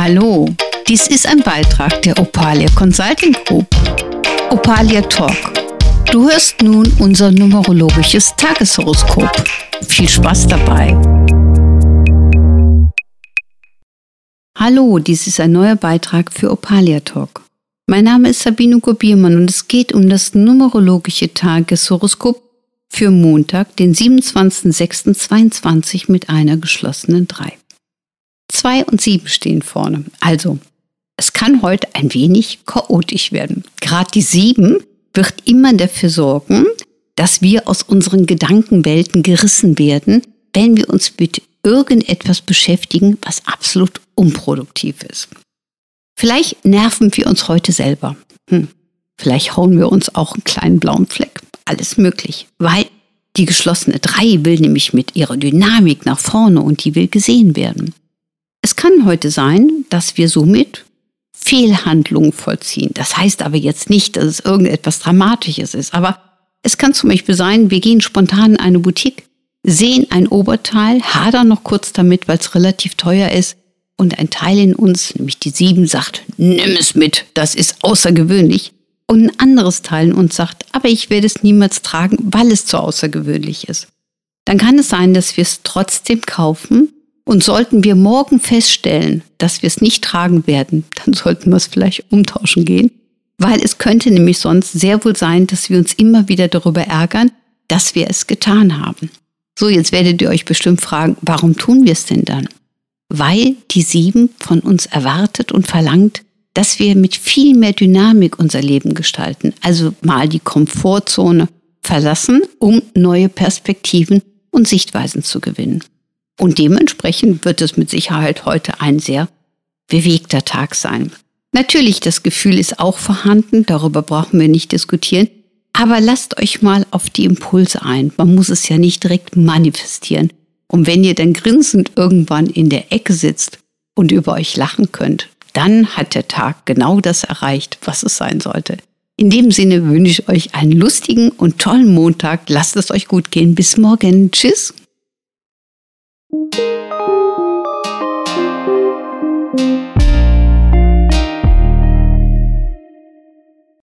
Hallo, dies ist ein Beitrag der Opalia Consulting Group. Opalia Talk. Du hörst nun unser numerologisches Tageshoroskop. Viel Spaß dabei. Hallo, dies ist ein neuer Beitrag für Opalia Talk. Mein Name ist Sabine Gobiermann und es geht um das numerologische Tageshoroskop für Montag, den 27.06.22 mit einer geschlossenen 3. 2 und 7 stehen vorne. Also, es kann heute ein wenig chaotisch werden. Gerade die 7 wird immer dafür sorgen, dass wir aus unseren Gedankenwelten gerissen werden, wenn wir uns mit irgendetwas beschäftigen, was absolut unproduktiv ist. Vielleicht nerven wir uns heute selber. Hm. Vielleicht hauen wir uns auch einen kleinen blauen Fleck. Alles möglich, weil die geschlossene 3 will nämlich mit ihrer Dynamik nach vorne und die will gesehen werden. Es kann heute sein, dass wir somit Fehlhandlungen vollziehen. Das heißt aber jetzt nicht, dass es irgendetwas Dramatisches ist. Aber es kann zum Beispiel sein, wir gehen spontan in eine Boutique, sehen ein Oberteil, hadern noch kurz damit, weil es relativ teuer ist. Und ein Teil in uns, nämlich die sieben, sagt, nimm es mit, das ist außergewöhnlich. Und ein anderes Teil in uns sagt, aber ich werde es niemals tragen, weil es zu außergewöhnlich ist. Dann kann es sein, dass wir es trotzdem kaufen, und sollten wir morgen feststellen, dass wir es nicht tragen werden, dann sollten wir es vielleicht umtauschen gehen, weil es könnte nämlich sonst sehr wohl sein, dass wir uns immer wieder darüber ärgern, dass wir es getan haben. So, jetzt werdet ihr euch bestimmt fragen, warum tun wir es denn dann? Weil die sieben von uns erwartet und verlangt, dass wir mit viel mehr Dynamik unser Leben gestalten, also mal die Komfortzone verlassen, um neue Perspektiven und Sichtweisen zu gewinnen. Und dementsprechend wird es mit Sicherheit heute ein sehr bewegter Tag sein. Natürlich, das Gefühl ist auch vorhanden, darüber brauchen wir nicht diskutieren, aber lasst euch mal auf die Impulse ein. Man muss es ja nicht direkt manifestieren. Und wenn ihr dann grinsend irgendwann in der Ecke sitzt und über euch lachen könnt, dann hat der Tag genau das erreicht, was es sein sollte. In dem Sinne wünsche ich euch einen lustigen und tollen Montag. Lasst es euch gut gehen. Bis morgen. Tschüss. Música